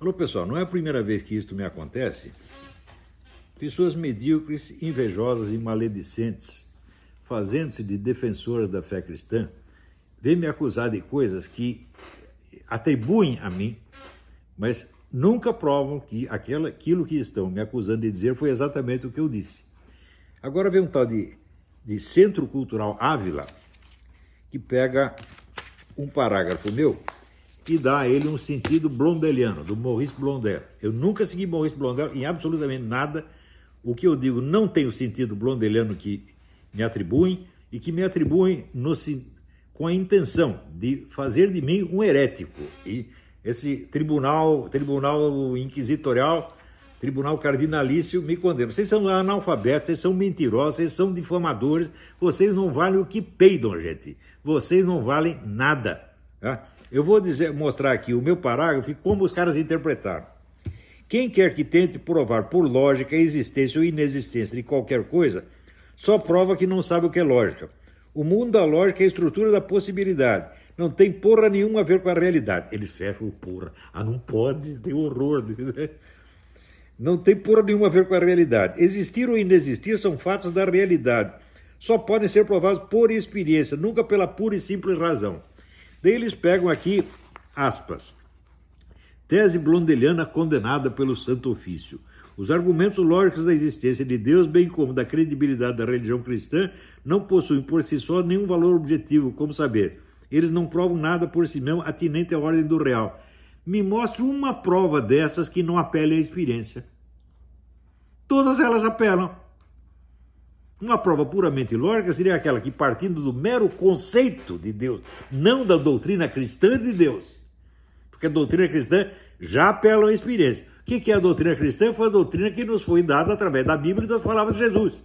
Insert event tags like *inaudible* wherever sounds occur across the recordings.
Alô, pessoal, não é a primeira vez que isto me acontece. Pessoas medíocres, invejosas e maledicentes, fazendo-se de defensoras da fé cristã, vêm me acusar de coisas que atribuem a mim, mas nunca provam que aquela, aquilo que estão me acusando de dizer foi exatamente o que eu disse. Agora vem um tal de, de Centro Cultural Ávila, que pega um parágrafo meu e dá a ele um sentido blondeliano, do Maurice Blondel. Eu nunca segui Maurice Blondel em absolutamente nada. O que eu digo não tem o sentido blondeliano que me atribuem e que me atribuem no, com a intenção de fazer de mim um herético. E esse tribunal, tribunal inquisitorial, tribunal cardinalício me condena. Vocês são analfabetos, vocês são mentirosos, vocês são difamadores, vocês não valem o que peidam, gente. Vocês não valem nada. Tá? Eu vou dizer, mostrar aqui o meu parágrafo e como os caras interpretaram. Quem quer que tente provar por lógica a existência ou inexistência de qualquer coisa, só prova que não sabe o que é lógica. O mundo da lógica é a estrutura da possibilidade. Não tem porra nenhuma a ver com a realidade. Eles fecham o porra. Ah, não pode, tem horror. Né? *laughs* Não tem porra nenhuma a ver com a realidade. Existir ou inexistir são fatos da realidade. Só podem ser provados por experiência, nunca pela pura e simples razão. Daí eles pegam aqui, aspas, tese blondeliana condenada pelo Santo Ofício. Os argumentos lógicos da existência de Deus, bem como da credibilidade da religião cristã, não possuem por si só nenhum valor objetivo, como saber. Eles não provam nada por si mesmo atinente à ordem do real. Me mostre uma prova dessas que não apele à experiência. Todas elas apelam. Uma prova puramente lógica seria aquela que, partindo do mero conceito de Deus, não da doutrina cristã de Deus, porque a doutrina cristã já apela à experiência. O que é a doutrina cristã? Foi a doutrina que nos foi dada através da Bíblia e das palavras de Jesus.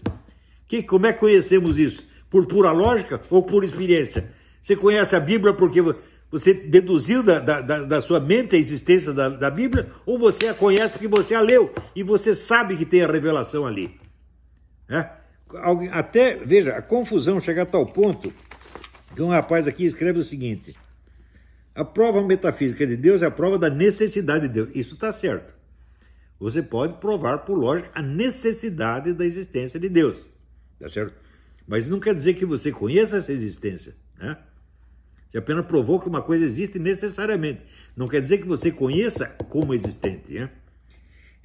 Que, como é que conhecemos isso? Por pura lógica ou por experiência? Você conhece a Bíblia porque você deduziu da, da, da sua mente a existência da, da, Bíblia ou você a conhece porque você a leu e você sabe que tem a revelação ali? É? Até, veja, a confusão chega a tal ponto que um rapaz aqui escreve o seguinte: a prova metafísica de Deus é a prova da necessidade de Deus. Isso está certo. Você pode provar por lógica a necessidade da existência de Deus. Tá certo? Mas não quer dizer que você conheça essa existência. Né? Você apenas provou que uma coisa existe necessariamente. Não quer dizer que você conheça como existente. Né?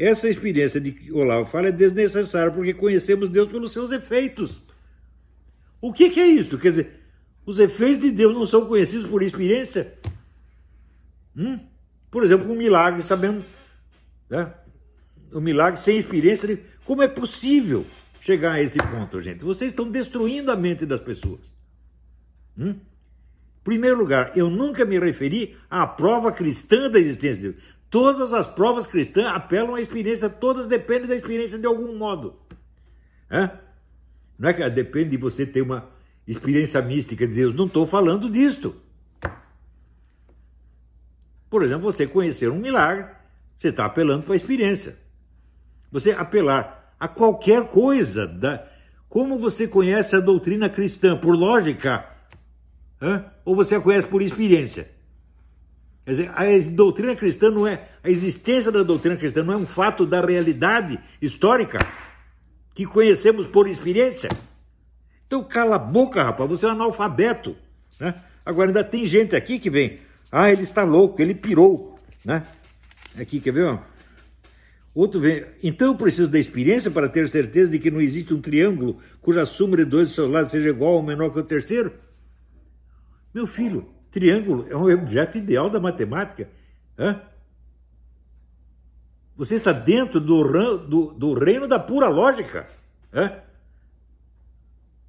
Essa experiência de que Olavo fala é desnecessária, porque conhecemos Deus pelos seus efeitos. O que, que é isso? Quer dizer, os efeitos de Deus não são conhecidos por experiência? Hum? Por exemplo, um milagre, sabemos. Né? um milagre sem experiência. Como é possível chegar a esse ponto, gente? Vocês estão destruindo a mente das pessoas. Hum? Primeiro lugar, eu nunca me referi à prova cristã da existência de Deus. Todas as provas cristãs apelam à experiência, todas dependem da experiência de algum modo. Não é que depende de você ter uma experiência mística de Deus. Não estou falando disto. Por exemplo, você conhecer um milagre, você está apelando para a experiência você apelar a qualquer coisa, da, como você conhece a doutrina cristã? Por lógica? Ou você a conhece por experiência? Quer dizer, a doutrina cristã não é, a existência da doutrina cristã não é um fato da realidade histórica que conhecemos por experiência. Então cala a boca, rapaz, você é um analfabeto. Né? Agora ainda tem gente aqui que vem, ah, ele está louco, ele pirou. Né? Aqui, quer ver? Ó? Outro vem, então eu preciso da experiência para ter certeza de que não existe um triângulo cuja suma de dois seus lados seja igual ou menor que o terceiro? Meu filho, triângulo é um objeto ideal da matemática. Hã? Você está dentro do, do, do reino da pura lógica. Hã?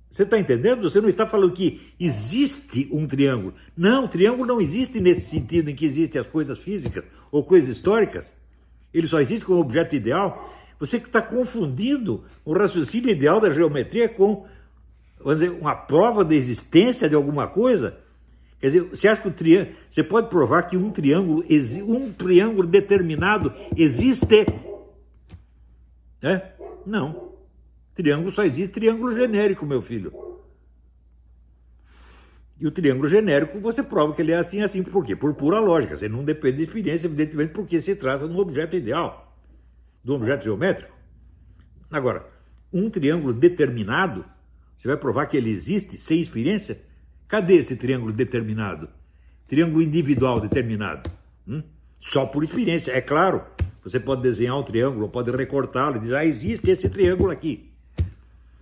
Você está entendendo? Você não está falando que existe um triângulo. Não, o triângulo não existe nesse sentido em que existem as coisas físicas ou coisas históricas ele só existe como objeto ideal, você que está confundindo o raciocínio ideal da geometria com dizer, uma prova da existência de alguma coisa. Quer dizer, você acha que o triângulo. Você pode provar que um triângulo, um triângulo determinado existe? É? Não. Triângulo só existe triângulo genérico, meu filho. E o triângulo genérico, você prova que ele é assim, assim. Por quê? Por pura lógica. Você não depende de experiência, evidentemente, porque se trata de um objeto ideal, de um objeto geométrico. Agora, um triângulo determinado, você vai provar que ele existe sem experiência? Cadê esse triângulo determinado? Triângulo individual determinado? Hum? Só por experiência, é claro. Você pode desenhar um triângulo, pode recortá-lo e dizer, ah, existe esse triângulo aqui.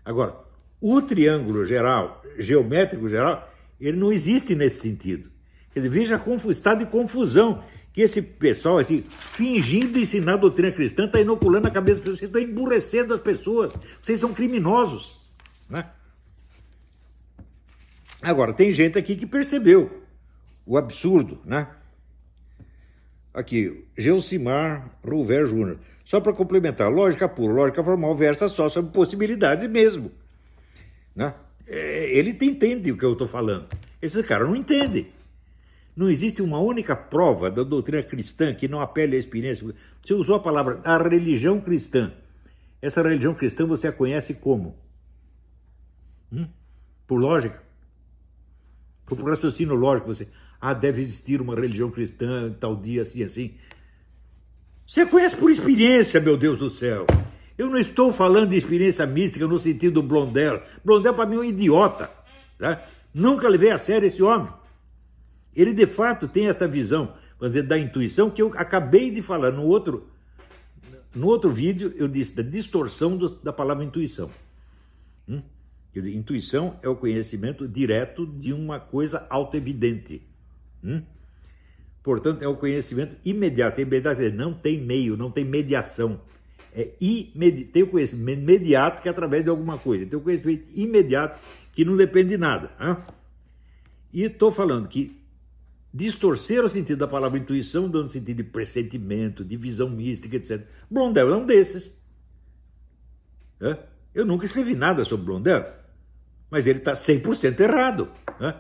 Agora, o triângulo geral, geométrico geral, ele não existe nesse sentido. Quer dizer, veja o estado de confusão que esse pessoal, assim, fingindo ensinar a doutrina cristã, está inoculando a cabeça das pessoas, está emburrecendo as pessoas. Vocês são criminosos. Né? Agora, tem gente aqui que percebeu o absurdo, né? Aqui, Geucimar Rouver Júnior. Só para complementar, lógica pura, lógica formal versa só sobre possibilidades mesmo. Né? É, ele entende o que eu estou falando. Esse cara não entende. Não existe uma única prova da doutrina cristã que não apele à experiência. Você usou a palavra a religião cristã. Essa religião cristã você a conhece como? Hum? Por lógica? Por raciocínio lógico, você. Ah, deve existir uma religião cristã, tal dia, assim, assim. Você conhece por experiência, meu Deus do céu. Eu não estou falando de experiência mística no sentido do Blondel. Blondel, para mim, é um idiota. Tá? Nunca levei a sério esse homem. Ele, de fato, tem esta visão, vamos da intuição que eu acabei de falar no outro, no outro vídeo. Eu disse da distorção do, da palavra intuição. Hum? Quer dizer, intuição é o conhecimento direto de uma coisa autoevidente. Hum? Portanto, é o conhecimento imediato. Imediato não tem meio, não tem mediação. É imedi tem o conhecimento imediato que é através de alguma coisa. Tem o conhecimento imediato que não depende de nada. Hein? E estou falando que distorcer o sentido da palavra intuição, dando sentido de pressentimento, de visão mística, etc. Blondel é um desses. Eu nunca escrevi nada sobre Blondel, mas ele está 100% errado. Né?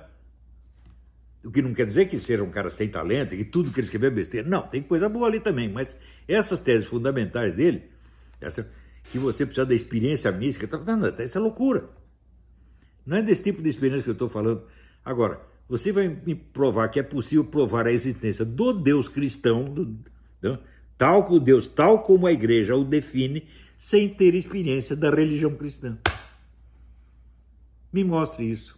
O que não quer dizer que seja um cara sem talento e que tudo que ele escreveu é besteira. Não, tem coisa boa ali também, mas essas teses fundamentais dele, essa, que você precisa da experiência mística, tá, não, tá, isso é loucura. Não é desse tipo de experiência que eu estou falando. Agora, você vai me provar que é possível provar a existência do Deus cristão, do, do, tal como Deus, tal como a igreja o define, sem ter experiência da religião cristã. Me mostre isso.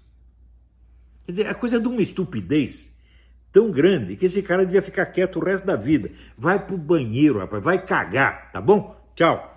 Quer dizer, a coisa é de uma estupidez tão grande que esse cara devia ficar quieto o resto da vida. Vai pro banheiro, rapaz, vai cagar, tá bom? Tchau.